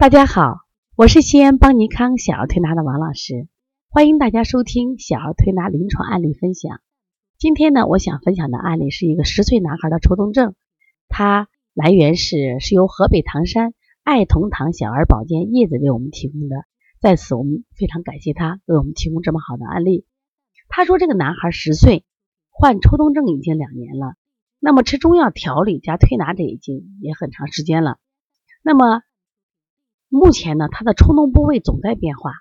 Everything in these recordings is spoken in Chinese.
大家好，我是西安邦尼康小儿推拿的王老师，欢迎大家收听小儿推拿临床案例分享。今天呢，我想分享的案例是一个十岁男孩的抽动症，它来源是是由河北唐山爱童堂小儿保健叶子为我们提供的，在此我们非常感谢他为我们提供这么好的案例。他说这个男孩十岁，患抽动症已经两年了，那么吃中药调理加推拿这已经也很长时间了，那么。目前呢，他的冲动部位总在变化。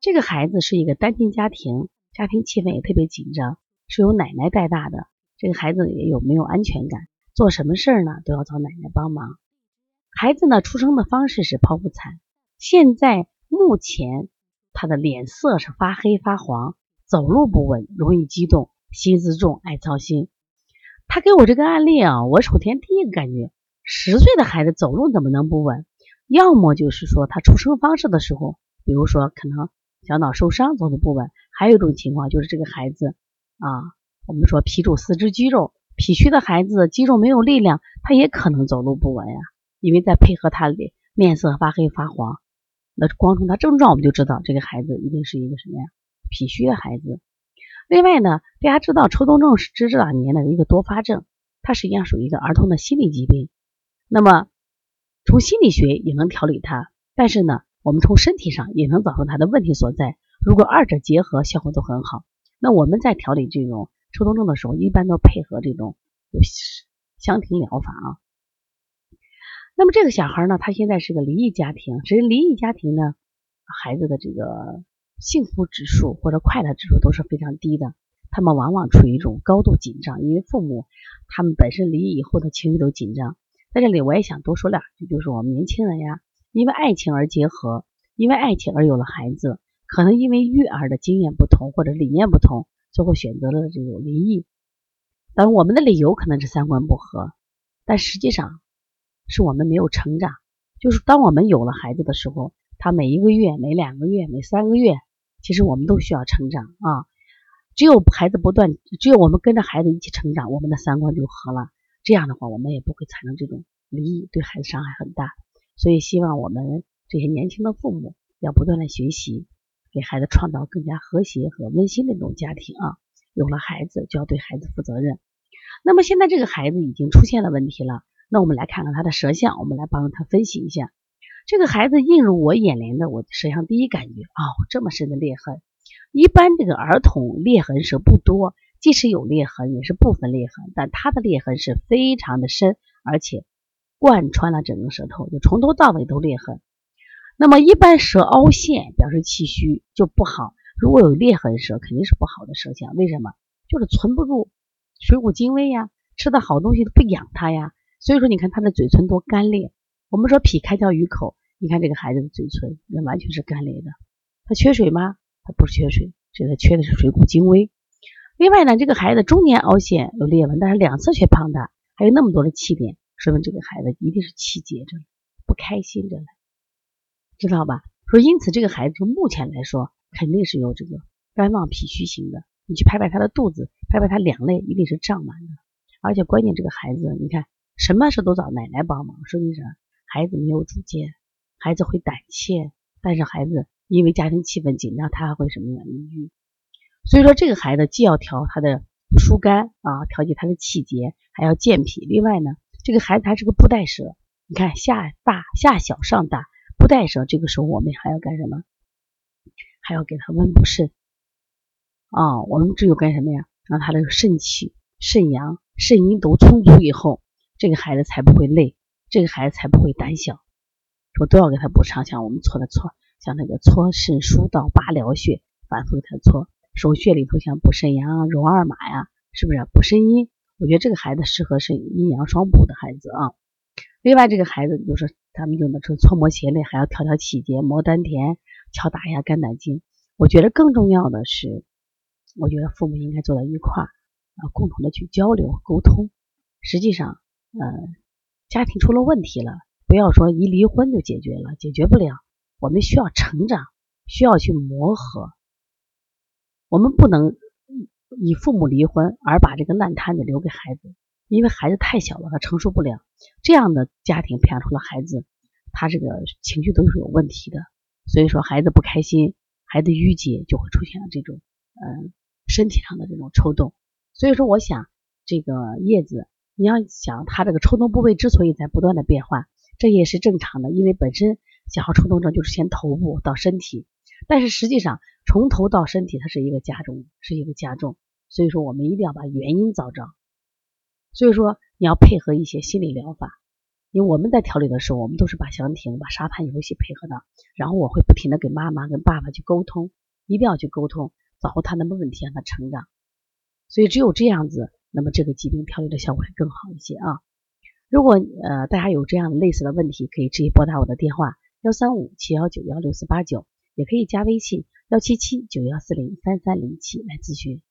这个孩子是一个单亲家庭，家庭气氛也特别紧张，是由奶奶带大的。这个孩子也有没有安全感，做什么事儿呢都要找奶奶帮忙。孩子呢出生的方式是剖腹产，现在目前他的脸色是发黑发黄，走路不稳，容易激动，心思重，爱操心。他给我这个案例啊，我首先第一个感觉，十岁的孩子走路怎么能不稳？要么就是说他出生方式的时候，比如说可能小脑受伤走的不稳，还有一种情况就是这个孩子啊，我们说脾主四肢肌肉，脾虚的孩子肌肉没有力量，他也可能走路不稳呀。因为再配合他脸面色发黑发黄，那光从他症状我们就知道这个孩子一定是一个什么呀？脾虚的孩子。另外呢，大家知道抽动症是这两年的一个多发症，它实际上属于一个儿童的心理疾病。那么从心理学也能调理他，但是呢，我们从身体上也能找出他的问题所在。如果二者结合，效果都很好。那我们在调理这种抽动症的时候，一般都配合这种香庭疗法啊。那么这个小孩呢，他现在是个离异家庭，其实离异家庭呢，孩子的这个幸福指数或者快乐指数都是非常低的。他们往往处于一种高度紧张，因为父母他们本身离异以后的情绪都紧张。在这里，我也想多说两句，就是我们年轻人呀，因为爱情而结合，因为爱情而有了孩子，可能因为育儿的经验不同或者理念不同，最后选择了这种离异。但我们的理由可能是三观不合，但实际上是我们没有成长。就是当我们有了孩子的时候，他每一个月、每两个月、每三个月，其实我们都需要成长啊。只有孩子不断，只有我们跟着孩子一起成长，我们的三观就合了。这样的话，我们也不会产生这种离异，对孩子伤害很大。所以，希望我们这些年轻的父母要不断的学习，给孩子创造更加和谐和温馨的这种家庭啊。有了孩子，就要对孩子负责任。那么现在这个孩子已经出现了问题了，那我们来看看他的舌象，我们来帮他分析一下。这个孩子映入我眼帘的，我舌象第一感觉哦，这么深的裂痕。一般这个儿童裂痕是不多。即使有裂痕，也是部分裂痕，但它的裂痕是非常的深，而且贯穿了整个舌头，就从头到尾都裂痕。那么一般舌凹陷表示气虚就不好，如果有裂痕舌肯定是不好的舌象。为什么？就是存不住水谷精微呀，吃的好东西都不养它呀。所以说，你看他的嘴唇多干裂。我们说脾开窍于口，你看这个孩子的嘴唇也完全是干裂的。他缺水吗？他不缺水，这个缺的是水谷精微。另外呢，这个孩子中年凹陷有裂纹，但是两侧却胖大，还有那么多的气点，说明这个孩子一定是气结着，不开心着呢，知道吧？说因此这个孩子目前来说肯定是有这个肝旺脾虚型的。你去拍拍他的肚子，拍拍他两肋，一定是胀满的。而且关键这个孩子，你看什么事都找奶奶帮忙，说明啥？孩子没有主见，孩子会胆怯，但是孩子因为家庭气氛紧张，他还会什么呀？抑郁。所以说，这个孩子既要调他的疏肝啊，调节他的气结，还要健脾。另外呢，这个孩子还是个布袋舌，你看下大下小上大，布袋舌。这个时候我们还要干什么？还要给他温补肾啊。我们只有干什么呀？让他的肾气、肾阳、肾阴都充足以后，这个孩子才不会累，这个孩子才不会胆小。说都要给他补上，像我们搓的搓，像那个搓肾疏导八髎穴，反复给他搓。手穴里头像补肾阳啊、揉二马呀，是不是补肾阴？我觉得这个孩子适合是阴阳双补的孩子啊。另外，这个孩子就是咱们用的这搓摩胁肋，还要调调气节、摩丹田、敲打一下肝胆经。我觉得更重要的是，我觉得父母应该坐在一块儿啊，共同的去交流沟通。实际上，呃，家庭出了问题了，不要说一离婚就解决了，解决不了。我们需要成长，需要去磨合。我们不能以父母离婚而把这个烂摊子留给孩子，因为孩子太小了，他承受不了。这样的家庭培养出了孩子，他这个情绪都是有问题的。所以说，孩子不开心，孩子郁结，就会出现了这种嗯身体上的这种抽动。所以说，我想这个叶子，你要想他这个抽动部位之所以在不断的变化，这也是正常的，因为本身小儿抽动症就是先头部到身体，但是实际上从头到身体它是一个加重，是一个加重。所以说，我们一定要把原因找着。所以说，你要配合一些心理疗法。因为我们在调理的时候，我们都是把香亭、把沙盘游戏配合的，然后我会不停的给妈妈、跟爸爸去沟通，一定要去沟通，找出他的问题，让他成长。所以只有这样子，那么这个疾病调理的效果会更好一些啊。如果呃大家有这样类似的问题，可以直接拨打我的电话幺三五七幺九幺六四八九，也可以加微信幺七七九幺四零三三零七来咨询。